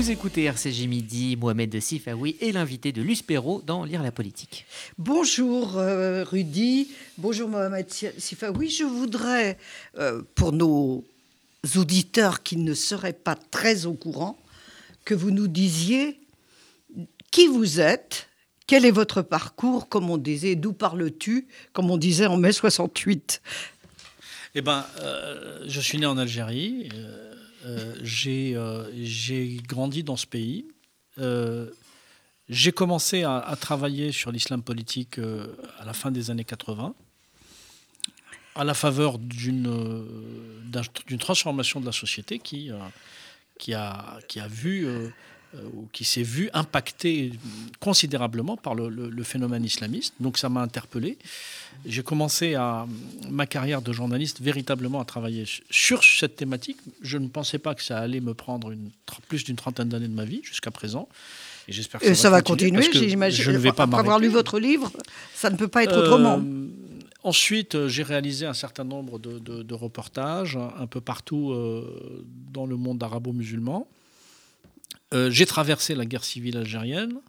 Vous écoutez RCJ Midi, Mohamed Sifawi et l'invité de Luce Perrault dans Lire la politique. Bonjour euh, Rudy, bonjour Mohamed Sifawi. Je voudrais, euh, pour nos auditeurs qui ne seraient pas très au courant, que vous nous disiez qui vous êtes, quel est votre parcours, comme on disait, d'où parles-tu, comme on disait en mai 68 Eh bien, euh, je suis né en Algérie. Euh, j'ai grandi dans ce pays. j'ai commencé à, à, travailler sur l'islam politique à la fin des années 80, à la faveur d'une transformation de la société qui, qui, a, qui a vu euh, qui s'est vu impacté considérablement par le, phénomène islamiste. Donc ça m'a interpellé. J'ai commencé à, ma carrière de journaliste véritablement à travailler sur cette thématique. Je ne pensais pas que ça allait me prendre une, plus d'une trentaine d'années de ma vie jusqu'à présent. Et j'espère que ça, va continuer. j'imagine. Je ne vais pas Après avoir lu votre livre, ça ne peut pas être autrement. Euh, ensuite, euh, j'ai réalisé un certain nombre de, de reportages un peu partout dans le monde arabo-musulman. Euh, j'ai traversé la guerre civile algérienne.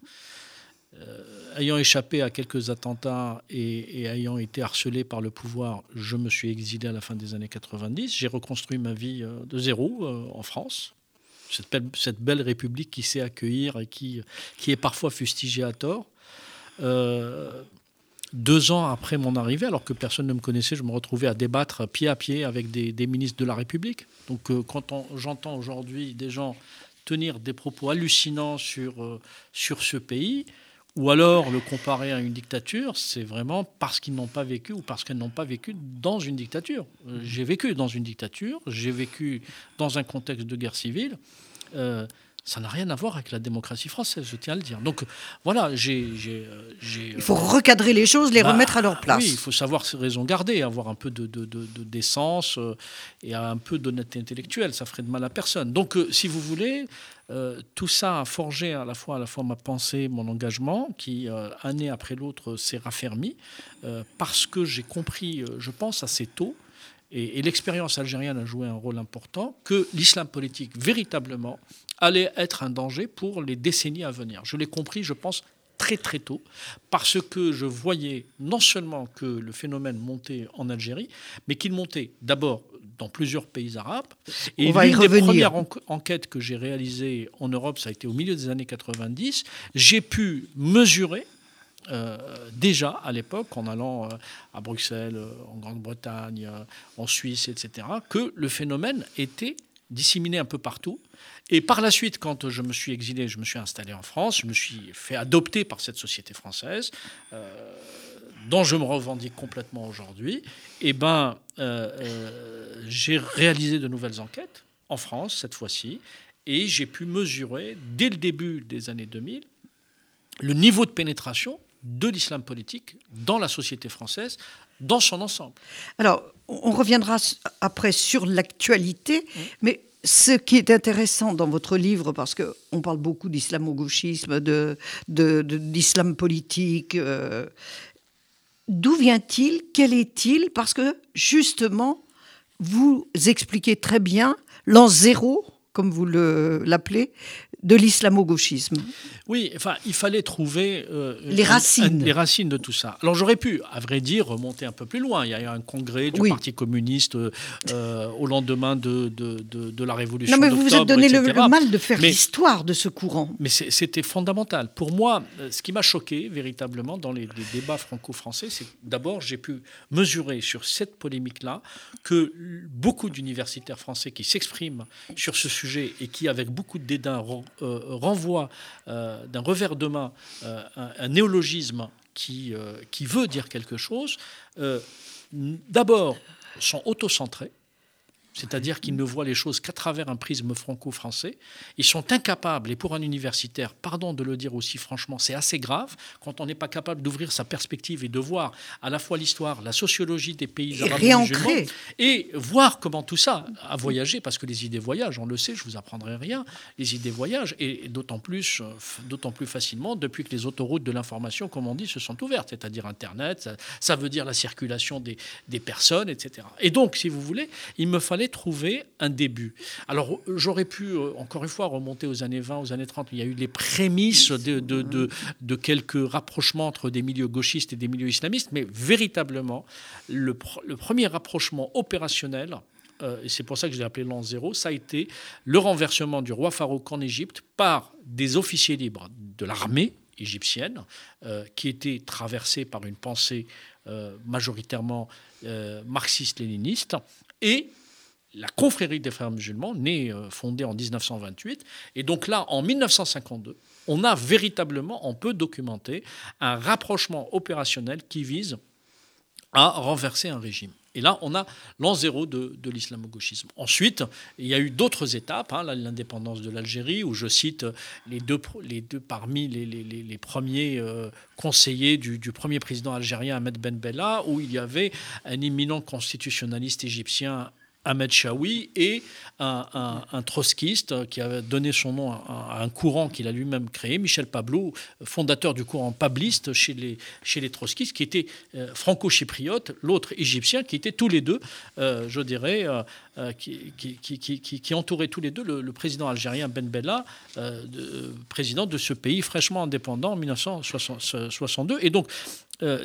Euh, ayant échappé à quelques attentats et, ayant été harcelé par le pouvoir, je me suis exilé à la fin des années 90. J'ai reconstruit ma vie euh, de zéro en France. Cette belle, république qui sait accueillir et qui, est parfois fustigée à tort. deux ans après mon arrivée, alors que personne ne me connaissait, je me retrouvais à débattre pied à pied avec des ministres de la République. Donc quand j'entends aujourd'hui des gens tenir des propos hallucinants sur, euh, sur ce pays, ou alors le comparer à une dictature, c'est vraiment parce qu'ils n'ont pas vécu ou parce qu'elles n'ont pas vécu dans une dictature. Euh, j'ai vécu dans une dictature, j'ai vécu dans un contexte de guerre civile. Euh, ça n'a rien à voir avec la démocratie française, je tiens à le dire. Donc voilà, j'ai. Euh, il faut recadrer les choses, les bah, remettre à leur place. Oui, il faut savoir ses raisons garder, avoir un peu de, de, décence euh, et un peu d'honnêteté intellectuelle. Ça ferait de mal à personne. Donc, euh, si vous voulez, tout ça a forgé à la fois, à la fois ma pensée, mon engagement, qui, année après l'autre, s'est raffermi, parce que j'ai compris, je pense, assez tôt, et, et l'expérience algérienne a joué un rôle important, que l'islam politique, véritablement, allait être un danger pour les décennies à venir. Je l'ai compris, je pense, très très tôt, parce que je voyais non seulement que le phénomène montait en Algérie, mais qu'il montait d'abord dans plusieurs pays arabes. Et l'une des premières enquêtes que j'ai réalisées en Europe, ça a été au milieu des années 90, j'ai pu mesurer euh, déjà à l'époque, en allant euh, à Bruxelles, euh, en Grande-Bretagne, en Suisse, etc., que le phénomène était disséminé un peu partout et par la suite, quand je me suis exilé, je me suis installé en France, je me suis fait adopter par cette société française, dont je me revendique complètement aujourd'hui. Et eh ben, j'ai réalisé de nouvelles enquêtes en France cette fois-ci, et j'ai pu mesurer dès le début des années 2000 le niveau de pénétration de l'islam politique dans la société française dans son ensemble. Alors, on reviendra après sur l'actualité, mmh. mais ce qui est intéressant dans votre livre, parce qu'on parle beaucoup d'islamo-gauchisme, de, d'islam politique, euh, d'où vient-il Quel est-il? Parce que justement, vous expliquez très bien l'an zéro, comme vous l'appelez, de l'islamo-gauchisme. Oui, enfin, il fallait trouver euh, les racines, les racines de tout ça. Alors j'aurais pu, à vrai dire, remonter un peu plus loin. Il y a eu un congrès du Parti communiste euh, au lendemain de, de, de, la Révolution. Non, mais vous vous êtes donné le, mal de faire l'histoire de ce courant. Mais c'était fondamental. Pour moi, euh, ce qui m'a choqué véritablement dans les, les débats franco-français, c'est d'abord j'ai pu mesurer sur cette polémique-là que beaucoup d'universitaires français qui s'expriment sur ce sujet et qui, avec beaucoup de dédain, renvoie euh, d'un revers de main euh, un, néologisme qui, qui veut dire quelque chose, d'abord sont autocentrés, c'est-à-dire qu'ils ne voient les choses qu'à travers un prisme franco-français. Ils sont incapables, et pour un universitaire, pardon de le dire aussi franchement, c'est assez grave quand on n'est pas capable d'ouvrir sa perspective et de voir à la fois l'histoire, la sociologie des pays arabes musulmans, et voir comment tout ça a voyagé, parce que les idées voyagent, on le sait, je vous apprendrai rien, les idées voyagent, et d'autant plus, euh, d'autant plus facilement depuis que les autoroutes de l'information, comme on dit, se sont ouvertes, c'est-à-dire Internet, ça, veut dire la circulation des, des personnes, etc. Et donc, si vous voulez, il me fallait fallait trouver un début. Alors, j'aurais pu, euh, encore une fois, remonter aux années 20, aux années 30. Il y a eu les prémices de, de, quelques rapprochements entre des milieux gauchistes et des milieux islamistes, mais véritablement, le, le premier rapprochement opérationnel, euh, et c'est pour ça que je l'ai appelé l'an zéro, ça a été le renversement du roi Farouk en Égypte par des officiers libres de l'armée égyptienne, euh, qui étaient traversés par une pensée euh, majoritairement marxiste-léniniste, et la confrérie des frères musulmans, née, fondée en 1928. Et donc là, en 1952, on a véritablement, on peut documenter un rapprochement opérationnel qui vise à renverser un régime. Et là, on a l'an zéro de, l'islamo-gauchisme. Ensuite, il y a eu d'autres étapes, hein, l'indépendance de l'Algérie, où je cite les deux, parmi les, premiers euh, conseillers du, du, premier président algérien Ahmed Ben Bella, où il y avait un imminent constitutionnaliste égyptien Ahmed Chaoui et un, trotskiste qui a donné son nom à, un courant qu'il a lui-même créé, Michel Pablo, fondateur du courant pabliste chez les, chez trotskistes, qui était euh, franco-chypriote, l'autre égyptien, qui étaient tous les deux, euh, je dirais, euh, qui, qui, entourait tous les deux le, président algérien Ben Bella, président de ce pays fraîchement indépendant en 1962. Et donc,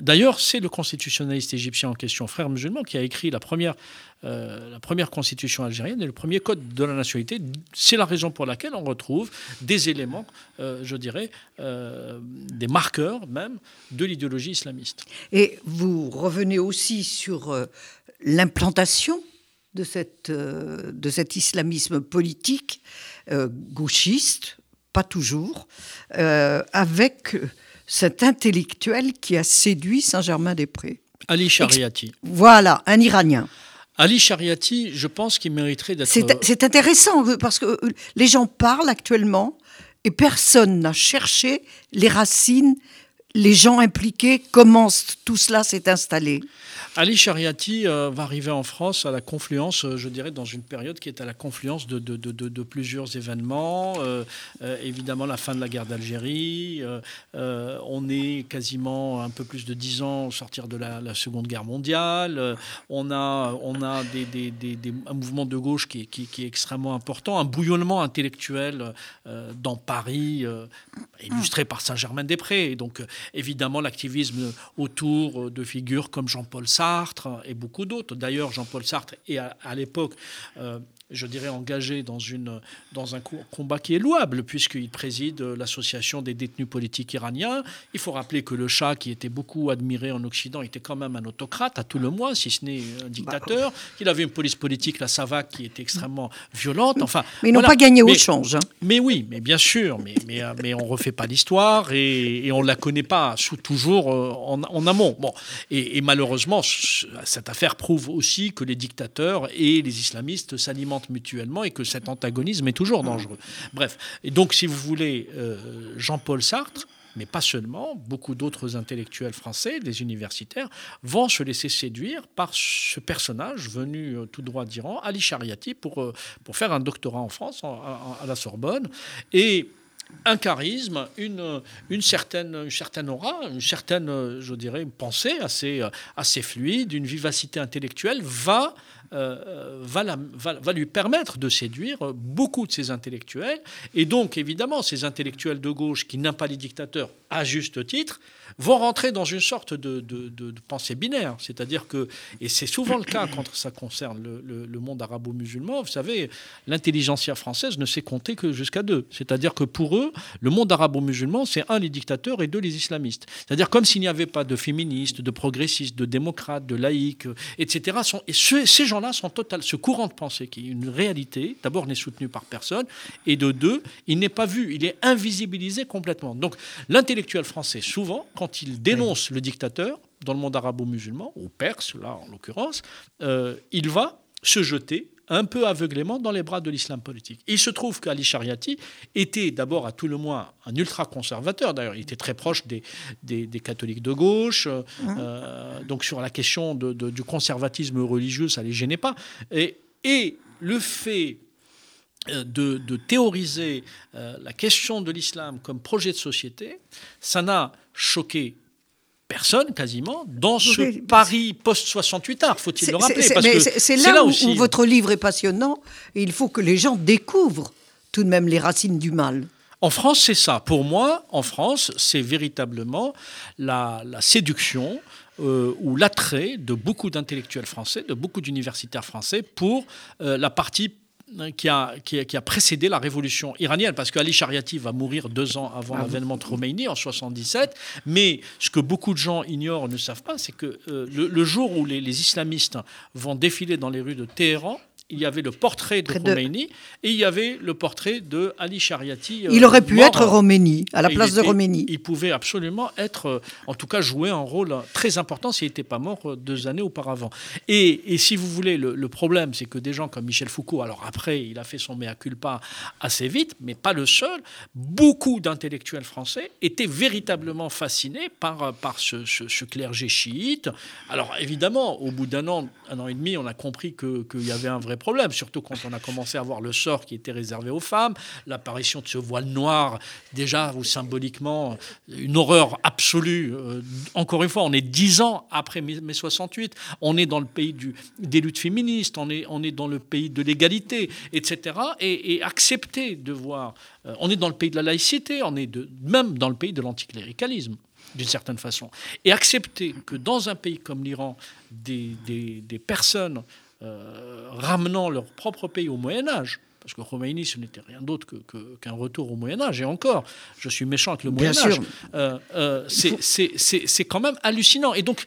D'ailleurs, c'est le constitutionnaliste égyptien en question, frère musulman, qui a écrit la première euh, la première constitution algérienne et le premier code de la nationalité. C'est la raison pour laquelle on retrouve des éléments, euh, je dirais, euh, des marqueurs même de l'idéologie islamiste. Et vous revenez aussi sur l'implantation de, cette, de cet islamisme politique gauchiste, pas toujours, avec cet intellectuel qui a séduit Saint-Germain-des-Prés. Ali Shariati. Voilà, un Iranien. Ali Shariati, je pense qu'il mériterait d'être. C'est intéressant parce que euh, les gens parlent actuellement et personne n'a cherché les racines, les gens impliqués, comment tout cela s'est installé. Ali Shariati euh, va arriver en France à la confluence, euh, je dirais, dans une période qui est à la confluence de, plusieurs événements. Euh, évidemment, la fin de la guerre d'Algérie. on est quasiment un peu plus de dix ans au sortir de la, Seconde Guerre mondiale. on a, un mouvement de gauche qui, qui, qui, est extrêmement important, un bouillonnement intellectuel dans Paris, illustré par Saint-Germain-des-Prés. Donc, évidemment, l'activisme autour de figures comme Jean-Paul Sartre Sartre et beaucoup d'autres. D'ailleurs, Jean-Paul Sartre est à, l'époque euh, je dirais, engagé dans, une, dans un combat qui est louable, puisqu'il préside l'association des détenus politiques iraniens. Il faut rappeler que le Shah, qui était beaucoup admiré en Occident, était quand même un autocrate, à tout le moins, si ce n'est un dictateur. Il avait une police politique, la Savac, qui était extrêmement violente. Enfin, mais ils n'ont pas gagné au change. Hein. Mais oui, mais bien sûr, mais, mais, mais on ne refait pas l'histoire et, on ne la connaît pas sous, toujours euh, en, en, amont. Bon. Et, et malheureusement, cette affaire prouve aussi que les dictateurs et les islamistes s'alimentent mutuellement et que cet antagonisme est toujours dangereux. Bref, et donc si vous voulez, euh, Jean-Paul Sartre, mais pas seulement, beaucoup d'autres intellectuels français, des universitaires, vont se laisser séduire par ce personnage venu euh, tout droit d'Iran, Ali Shariati, pour, euh, pour faire un doctorat en France, à la Sorbonne. Et un charisme, une, une, certaine, une certaine aura, une certaine, je dirais, pensée assez, assez fluide, une vivacité intellectuelle va euh, va, lui permettre de séduire beaucoup de ces intellectuels. Et donc, évidemment, ces intellectuels de gauche qui n'aiment pas les dictateurs, à juste titre, vont rentrer dans une sorte de, pensée binaire. C'est-à-dire que, et c'est souvent le cas quand ça concerne le, monde arabo-musulman, vous savez, l'intelligentsia française ne sait compter que jusqu'à deux. C'est-à-dire que pour eux, le monde arabo-musulman, c'est un, les dictateurs et deux, les islamistes. C'est-à-dire comme s'il n'y avait pas de féministes, de progressistes, de démocrates, de laïcs, etc. Et ces gens-là sont total. Ce courant de pensée qui est une réalité, d'abord n'est soutenu par personne, et de deux, il n'est pas vu, il est invisibilisé complètement. Donc l'intellectuel français, souvent, quand il dénonce le dictateur, dans le monde arabo-musulman, ou perse, là en l'occurrence, euh, il va se jeter un peu aveuglément dans les bras de l'islam politique. il se trouve qu'Ali Shariati était d'abord à tout le moins un ultra-conservateur, d'ailleurs il était très proche des, des, catholiques de gauche, euh, euh, donc sur la question de, du conservatisme religieux, ça ne les gênait pas. Et, et le fait de, de théoriser la question de l'islam comme projet de société, ça n'a choqué personne quasiment dans ce Oui, Paris post-68 art, faut-il le rappeler. C'est- là, où, aussi, où votre livre est passionnant et il faut que les gens découvrent tout de même les racines du mal. En France, c'est ça. Pour moi, en France, c'est véritablement la, la séduction euh, ou l'attrait de beaucoup d'intellectuels français, de beaucoup d'universitaires français pour euh, la partie qui a, qui, a, qui a précédé la révolution iranienne, parce qu'Ali Shariati va mourir deux ans avant l'avènement de Khomeini, en 77. Mais ce que beaucoup de gens ignorent, ne savent pas, c'est que euh, le, le jour où les, les islamistes vont défiler dans les rues de Téhéran, il y avait le portrait de de- et il y avait le portrait de Ali Shariati. euh, Il aurait pu mort. être Roménie, à la place de Roménie. Il pouvait absolument être, euh, en tout cas, jouer un rôle très important s'il n'était pas mort euh, deux années auparavant. Et, et si vous voulez, le, le problème, c'est que des gens comme Michel Foucault, alors après, il a fait son mea culpa assez vite, mais pas le seul, beaucoup d'intellectuels français étaient véritablement fascinés par, par ce, ce- ce clergé chiite. Alors évidemment, au bout d'un an, un an et demi, on a compris que- qu'il y avait un vrai problème, surtout quand on a commencé à voir le sort qui était réservé aux femmes, l'apparition de ce voile noir, déjà ou symboliquement, une horreur absolue. Euh, encore une fois, on est dix ans après mai mai 68, on est dans le pays des luttes féministes, on est, on est dans le pays de l'égalité, etc. Et, accepter de voir, euh, on est dans le pays de la laïcité, on est même dans le pays de l'anticléricalisme d'une certaine façon. Et accepter que dans un pays comme l'Iran, des personnes euh, ramenant leur propre pays au Moyen Âge, parce que Khomeini, ce n'était rien d'autre que- que- qu'un retour au Moyen Âge, et encore, je suis méchant avec le Moyen Âge, euh, euh, c'est- quand même hallucinant. Et donc,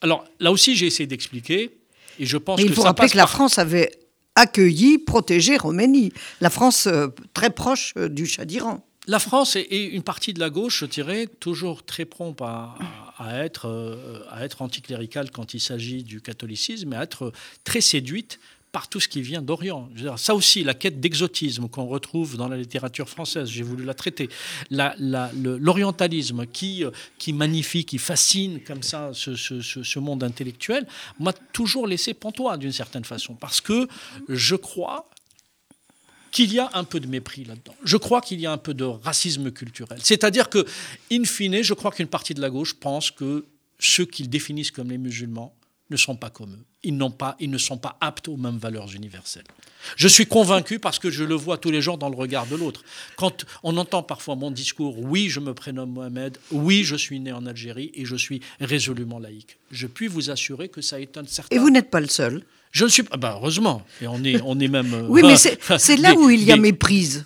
alors là aussi, j'ai essayé d'expliquer, et je pense Mais il que faut ça rappeler que la par- France avait accueilli, protégé Roménie. La France très proche du Shah d'Iran. La France et, et une partie de la gauche, je dirais, toujours très prompt à, à être, euh, à être anticléricale quand il s'agit du catholicisme, et à être très séduite par tout ce qui vient d'Orient. Ça aussi, la quête d'exotisme qu'on retrouve dans la littérature française, j'ai voulu la traiter. L'orientalisme qui, euh, qui magnifie, qui fascine comme ça ce- ce monde intellectuel, m'a toujours laissé pantois d'une certaine façon. Parce que je crois qu'il y a un peu de mépris là-dedans. Je crois qu'il y a un peu de racisme culturel. C'est-à-dire que, in fine, je crois qu'une partie de la gauche pense que ceux qu'ils définissent comme les musulmans ne sont pas comme eux. Ils, pas, ils ne sont pas aptes aux mêmes valeurs universelles. Je suis convaincu parce que je le vois tous les jours dans le regard de l'autre. Quand on entend parfois mon discours, oui, je me prénomme Mohamed, oui, je suis né en Algérie et je suis résolument laïque. Je puis vous assurer que ça étonne certains. Et vous n'êtes pas le seul. Je ne suis pas. Bah, heureusement. Et on est, on est même. euh, Oui, mais c'est là des- où il y a des- méprise.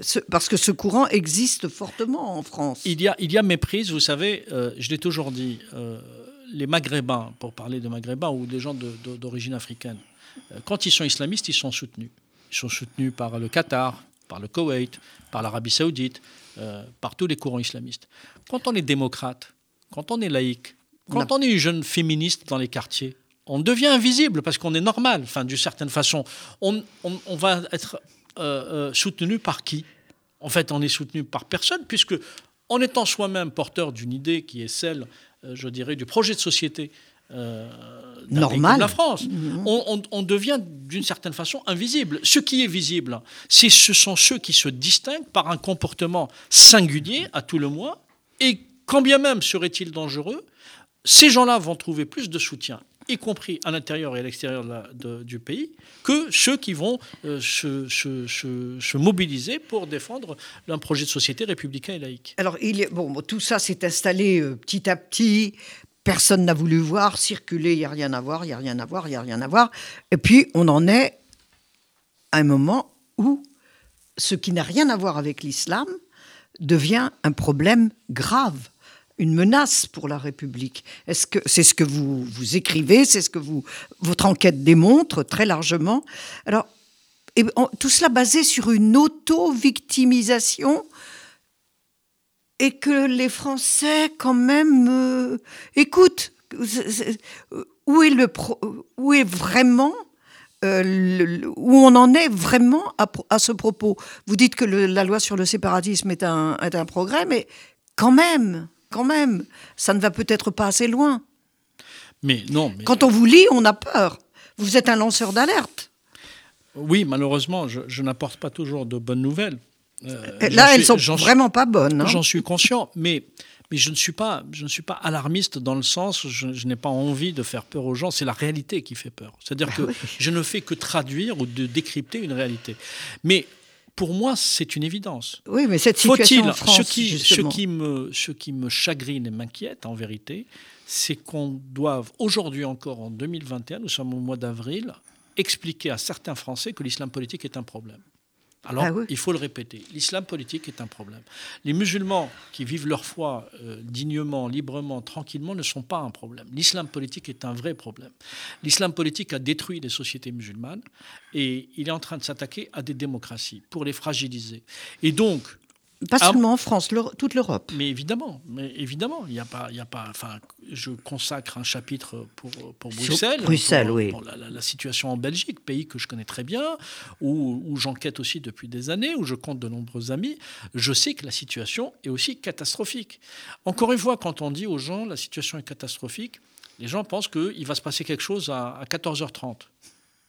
Ce- parce que ce courant existe fortement en France. Il y a, il y a méprise, vous savez, euh, je l'ai toujours dit, euh, les Maghrébins, pour parler de Maghrébins ou des gens de- de- d'origine africaine, euh, quand ils sont islamistes, ils sont soutenus. Ils sont soutenus par le Qatar, par le Koweït, par l'Arabie saoudite, par tous les courants islamistes. Quand on est démocrate, quand on est laïque, quand on est une jeune féministe dans les quartiers, on devient invisible parce qu'on est normal, enfin, d'une certaine façon. On, on- on va être euh, euh, soutenu par qui? En fait, on est soutenu par personne, puisque en étant soi-même porteur d'une idée qui est celle, euh, je dirais, du projet de société euh, Normal. comme la France, on, on- on devient d'une certaine façon invisible. Ce qui est visible, c'est ce sont ceux qui se distinguent par un comportement singulier à tout le moins, et quand bien même serait-il dangereux, ces gens-là vont trouver plus de soutien, y compris à l'intérieur et à l'extérieur du pays, que ceux qui vont euh, se, se- se- se mobiliser pour défendre un projet de société républicain et laïque. Alors, bon, tout ça s'est installé euh, petit à petit. Personne n'a voulu voir, circuler, il n'y a rien à voir, il n'y a rien à voir, il n'y a rien à voir. Et puis, on en est à un moment où ce qui n'a rien à voir avec l'islam devient un problème grave, une menace pour la République. Est-ce que c'est ce que vous, vous écrivez, c'est ce que vous, votre enquête démontre très largement Alors, tout cela basé sur une auto-victimisation et que les Français, quand même, euh, écoutent. Où est, le où est vraiment, euh, où on en est vraiment à, ce propos? Vous dites que la loi sur le séparatisme est un, est un progrès, mais quand même, quand même, ça ne va peut-être pas assez loin. Mais non, mais Quand on vous lit, on a peur. Vous êtes un lanceur d'alerte. oui, malheureusement, je, je n'apporte pas toujours de bonnes nouvelles. Euh, Là, elles sont j'en suis- vraiment pas bonnes. hein. J'en suis conscient, mais, mais je ne suis pas, je ne suis pas alarmiste dans le sens, je, je n'ai pas envie de faire peur aux gens. C'est la réalité qui fait peur. C'est-à-dire Ah que oui. je ne fais que traduire ou de décrypter une réalité. Mais pour moi, c'est une évidence. Oui, mais cette situation Faut-il en France, ce qui, ce justement. qui me, ce qui me chagrine et m'inquiète en vérité, c'est qu'on doive aujourd'hui encore en 2021, nous sommes au mois d'avril, expliquer à certains Français que l'islam politique est un problème. Alors, Ah oui. il faut le répéter, l'islam politique est un problème. Les musulmans qui vivent leur foi euh, dignement, librement, tranquillement ne sont pas un problème. L'islam politique est un vrai problème. L'islam politique a détruit les sociétés musulmanes et il est en train de s'attaquer à des démocraties pour les fragiliser. Et donc, Pas Ah. seulement en France, toute l'Europe. mais évidemment, mais évidemment, il n'y a pas, il y a pas. Enfin, je consacre un chapitre pour pour Bruxelles. Bruxelles, pour, oui. pour la, la- la situation en Belgique, pays que je connais très bien, où, où j'enquête aussi depuis des années, où je compte de nombreux amis. Je sais que la situation est aussi catastrophique. Encore une fois, quand on dit aux gens la situation est catastrophique, les gens pensent qu'il va se passer quelque chose à, à 14h30.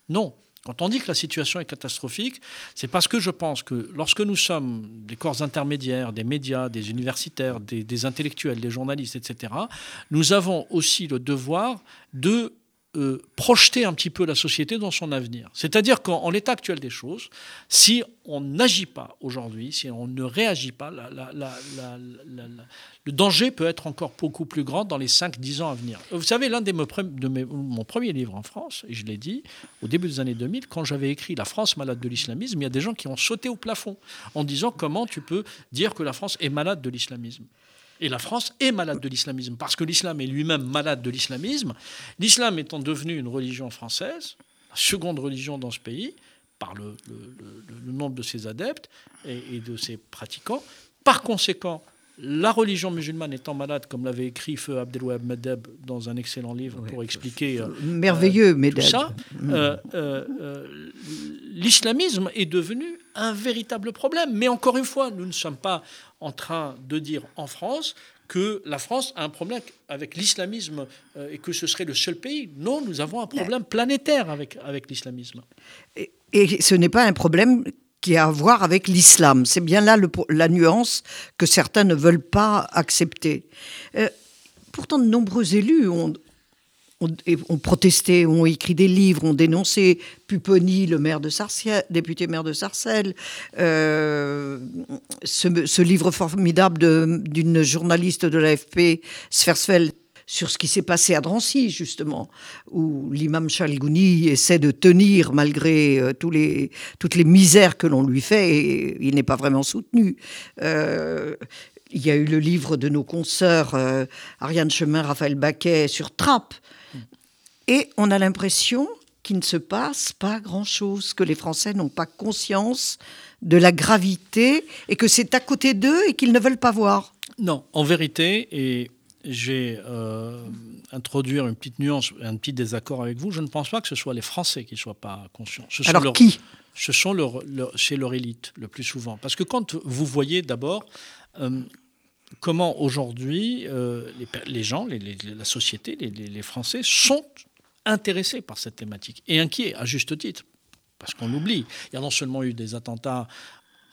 Non. Quand on dit que la situation est catastrophique, c'est parce que je pense que lorsque nous sommes des corps intermédiaires, des médias, des universitaires, des, intellectuels, des journalistes, etc., nous avons aussi le devoir de euh, projeter un petit peu la société dans son avenir. C'est-à-dire qu'en en l'état actuel des choses, si on n'agit pas aujourd'hui, si on ne réagit pas, le danger peut être encore beaucoup plus grand dans les 5-10 ans à venir. Vous savez, l'un me- de mes- mon premier livre en France, et je l'ai dit, au début des années 2000, quand j'avais écrit La France malade de l'islamisme, il y a des gens qui ont sauté au plafond en disant comment tu peux dire que la France est malade de l'islamisme. Et la France est malade de l'islamisme, parce que l'islam est lui-même malade de l'islamisme. L'islam étant devenu une religion française, la seconde religion dans ce pays, par le, le- le- le nombre de ses adeptes et, et de ses pratiquants. Par conséquent, la religion musulmane étant malade, comme l'avait écrit Feu Abdelwahab Medeb dans un excellent livre pour expliquer euh, Merveilleux, tout mesdames. ça, euh, euh, euh, l'islamisme est devenu un véritable problème. Mais encore une fois, nous ne sommes pas en train de dire en France que la France a un problème avec l'islamisme euh, et que ce serait le seul pays. Non, nous avons un problème planétaire avec, avec l'islamisme. Et, ce n'est pas un problème qui a à voir avec l'islam. C'est bien là la nuance que certains ne veulent pas accepter. Euh, pourtant, de nombreux élus ont, ont, ont protesté, ont écrit des livres, ont dénoncé Pupponi, le maire de Sarcelles, député maire de Sarcelles, euh, ce, livre formidable d'une journaliste de l'AFP, Sversfeld, sur ce qui s'est passé à Drancy, justement, où l'imam Chalgouni essaie de tenir malgré euh, tous les, toutes les misères que l'on lui fait, et il n'est pas vraiment soutenu. Euh, il y a eu le livre de nos consoeurs, euh, Ariane Chemin, Raphaël Baquet, sur Trappe. Et on a l'impression qu'il ne se passe pas grand-chose, que les Français n'ont pas conscience de la gravité et que c'est à côté d'eux et qu'ils ne veulent pas voir. Non, en vérité, et j'ai euh, introduire une petite nuance, un petit désaccord avec vous, je ne pense pas que ce soit les Français qui ne soient pas conscients. Ce sont Alors leurs- qui? Ce sont leur, leur- c'est leur élite le plus souvent. Parce que quand vous voyez d'abord euh, comment aujourd'hui euh, les, gens, la société, les, Français sont intéressés par cette thématique et inquiets à juste titre. Parce qu'on l'oublie. Il y a non seulement eu des attentats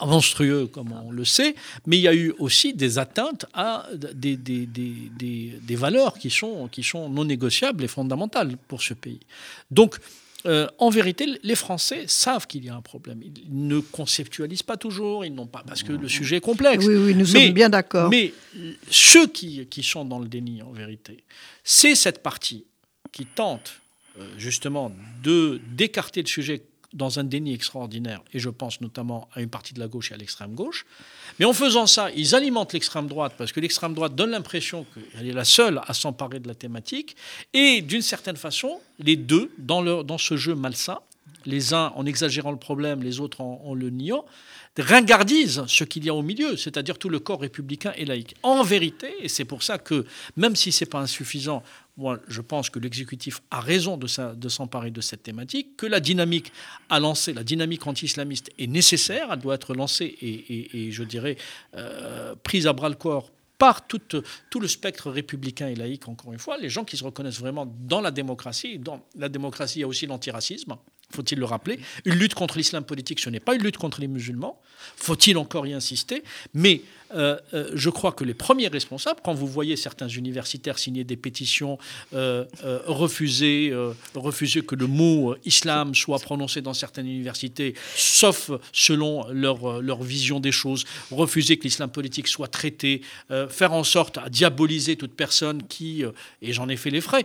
monstrueux, comme on le sait, mais il y a eu aussi des atteintes à des valeurs qui sont, qui sont non négociables et fondamentales pour ce pays. Donc, euh, en vérité, les Français savent qu'il y a un problème. Ils ne conceptualisent pas toujours, ils n'ont pas parce que le sujet est complexe. Oui, oui, nous Mais- sommes bien d'accord. Mais ceux qui, qui sont dans le déni, en vérité, c'est cette partie qui tente euh, justement de d'écarter le sujet dans un déni extraordinaire, et je pense notamment à une partie de la gauche et à l'extrême gauche. Mais en faisant ça, ils alimentent l'extrême droite, parce que l'extrême droite donne l'impression qu'elle est la seule à s'emparer de la thématique, et d'une certaine façon, les deux, dans, leur, dans ce jeu malsain, les uns en exagérant le problème, les autres en, en le niant, ringardisent ce qu'il y a au milieu, c'est-à-dire tout le corps républicain et laïque. En vérité, et c'est pour ça que, même si ce n'est pas insuffisant, moi je pense que l'exécutif a raison de, s'emparer de cette thématique, que la dynamique à lancer, la dynamique anti-islamiste est nécessaire, elle doit être lancée et, je dirais euh, prise à bras le corps par tout, tout le spectre républicain et laïque, encore une fois, les gens qui se reconnaissent vraiment dans la démocratie. Dans la démocratie, il y a aussi l'antiracisme. faut-il le rappeler. Une lutte contre l'islam politique, ce n'est pas une lutte contre les musulmans. Faut-il encore y insister Mais euh, euh, je crois que les premiers responsables, quand vous voyez certains universitaires signer des pétitions, euh, refuser, refuser que le mot islam soit prononcé dans certaines universités, sauf selon leur, leur vision des choses, refuser que l'islam politique soit traité, faire en sorte à diaboliser toute personne qui, et j'en ai fait les frais,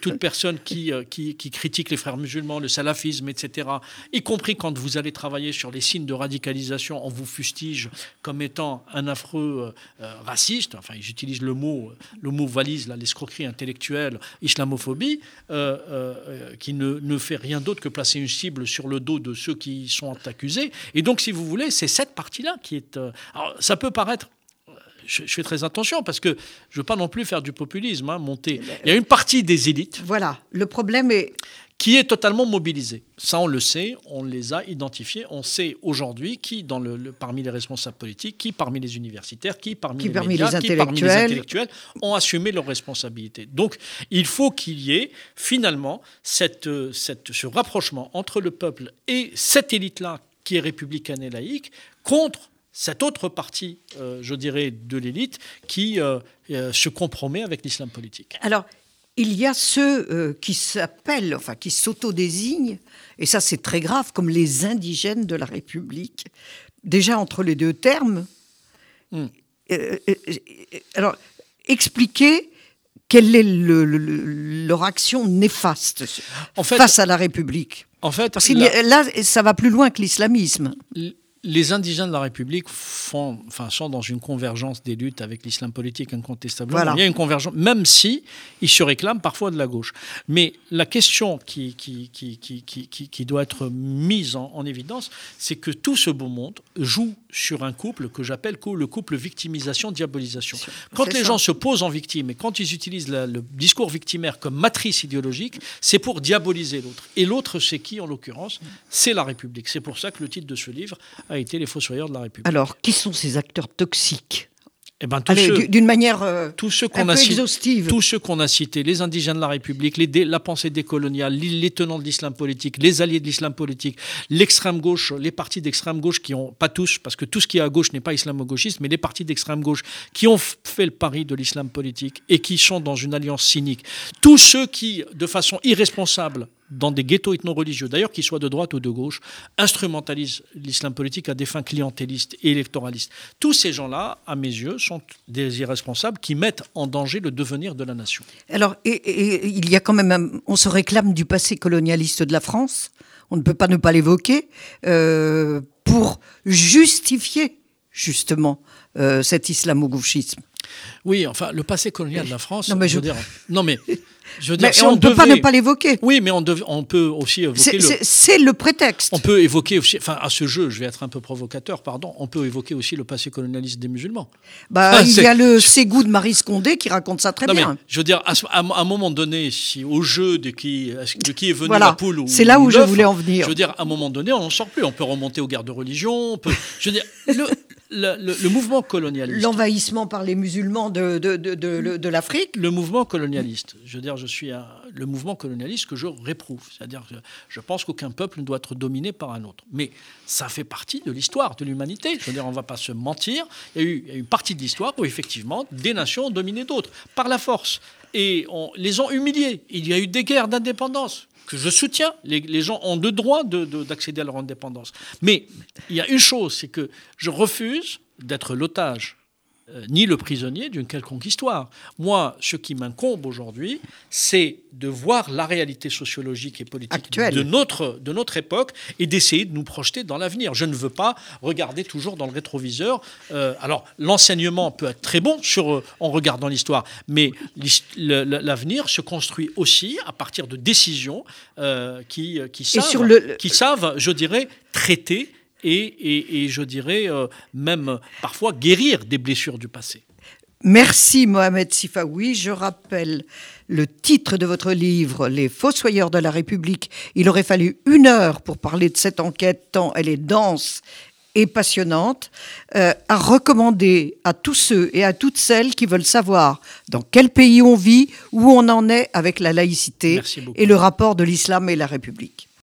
toute personne qui, qui, qui critique les frères musulmans, le salafisme, etc., y compris quand vous allez travailler sur les signes de radicalisation, on vous fustige comme étant un affreux euh, euh, raciste, enfin j'utilise le mot, le mot valise, l'escroquerie intellectuelle, islamophobie, euh, qui ne, ne, fait rien d'autre que placer une cible sur le dos de ceux qui sont accusés. Et donc, si vous voulez, c'est cette partie-là qui est... alors, ça peut paraître je, fais très attention parce que je ne veux pas non plus faire du populisme, hein, monter. Il y a une partie des élites. Voilà, le problème est qui est totalement mobilisé. Ça, on le sait, on les a identifiés. On sait aujourd'hui qui, dans le, parmi les responsables politiques, qui parmi les universitaires, qui parmi, les, médias, qui parmi les intellectuels ont assumé leurs responsabilités. Donc, il faut qu'il y ait finalement cette, cette, ce rapprochement entre le peuple et cette élite-là qui est républicaine et laïque contre cette autre partie, euh, je dirais, de l'élite qui euh, euh, se compromet avec l'islam politique. Alors, il y a ceux euh, qui s'appellent, enfin qui s'autodésignent, et ça c'est très grave, comme les indigènes de la République. Déjà entre les deux termes. Hmm. Euh, euh, alors, expliquez quelle est leur action néfaste face à la République. En fait, Parce que là, ça va plus loin que l'islamisme les indigènes de la République font, enfin, sont dans une convergence des luttes avec l'islam politique incontestablement. Il y a une convergence, même si ils se réclament parfois de la gauche. Mais la question qui, qui, qui, qui doit être mise en, évidence, c'est que tout ce beau monde joue sur un couple que j'appelle le couple victimisation-diabolisation. Quand les gens se posent en victime et quand ils utilisent le discours victimaire comme matrice idéologique, c'est pour diaboliser l'autre. Et l'autre, c'est qui en l'occurrence? C'est la République. C'est pour ça que le titre de ce livre a été Les Fossoyeurs de la République. Alors, qui sont ces acteurs toxiques eh ben, d'une manière euh, tous ceux qu'on a exhaustive. Tous ceux qu'on a cités, les indigènes de la République, les la pensée décoloniale, les, tenants de l'islam politique, les alliés de l'islam politique, l'extrême gauche, les partis d'extrême gauche qui ont, pas tous, parce que tout ce qui est à gauche n'est pas islamo-gauchiste, mais les partis d'extrême gauche qui ont fait le pari de l'islam politique et qui sont dans une alliance cynique. Tous ceux qui, de façon irresponsable, dans des ghettos ethno-religieux, d'ailleurs qu'ils soient de droite ou de gauche, instrumentalisent l'islam politique à des fins clientélistes et électoralistes. Tous ces gens-là, à mes yeux, sont des irresponsables qui mettent en danger le devenir de la nation. Alors, et, il y a quand même, on se réclame du passé colonialiste de la France, on ne peut pas ne pas l'évoquer, euh, pour justifier justement euh, cet islamo-gauchisme. Oui, enfin, le passé colonial de la France, non mais je, veux dire, non mais je veux on ne peut pas ne pas l'évoquer. Oui, mais on, on, peut aussi évoquer. C'est le... prétexte. On peut évoquer aussi, enfin, à ce jeu, je vais être un peu provocateur, pardon, on peut évoquer aussi le passé colonialiste des musulmans. Bah, il y a le Ségou de Marie Scondé qui raconte ça très bien. je veux dire, à, un moment donné, si, au jeu de qui, de qui est venu la poule C'est là où je voulais en venir. Je veux dire, à un moment donné, on n'en sort plus. On peut remonter aux guerres de religion. On peut, je veux dire, le, le, mouvement colonialiste. L'envahissement par les musulmans de, de, de, de l'Afrique. Le mouvement colonialiste. Je veux dire, je suis le mouvement colonialiste que je réprouve. C'est-à-dire que je pense qu'aucun peuple ne doit être dominé par un autre. Mais ça fait partie de l'histoire de l'humanité. Je veux dire, on ne va pas se mentir. Il y, a eu, une partie de l'histoire où, effectivement, des nations ont dominé d'autres par la force. Et on les ont humiliés. Il y a eu des guerres d'indépendance que je soutiens. Les, gens ont le droit d'accéder à leur indépendance. Mais il y a une chose, c'est que je refuse d'être l'otage ni le prisonnier d'une quelconque histoire. Moi, ce qui m'incombe aujourd'hui, c'est de voir la réalité sociologique et politique de notre, de notre époque et d'essayer de nous projeter dans l'avenir. Je ne veux pas regarder toujours dans le rétroviseur. Euh, alors, l'enseignement peut être très bon sur, euh, en regardant l'histoire, mais l'avenir se construit aussi à partir de décisions qui, qui, savent, qui savent, je dirais, traiter et, je dirais euh, même parfois guérir des blessures du passé. Merci Mohamed Sifaoui. Je rappelle le titre de votre livre, Les Fossoyeurs de la République. Il aurait fallu une heure pour parler de cette enquête, tant elle est dense et passionnante, euh, à recommander à tous ceux et à toutes celles qui veulent savoir dans quel pays on vit, où on en est avec la laïcité et le rapport de l'islam et la République.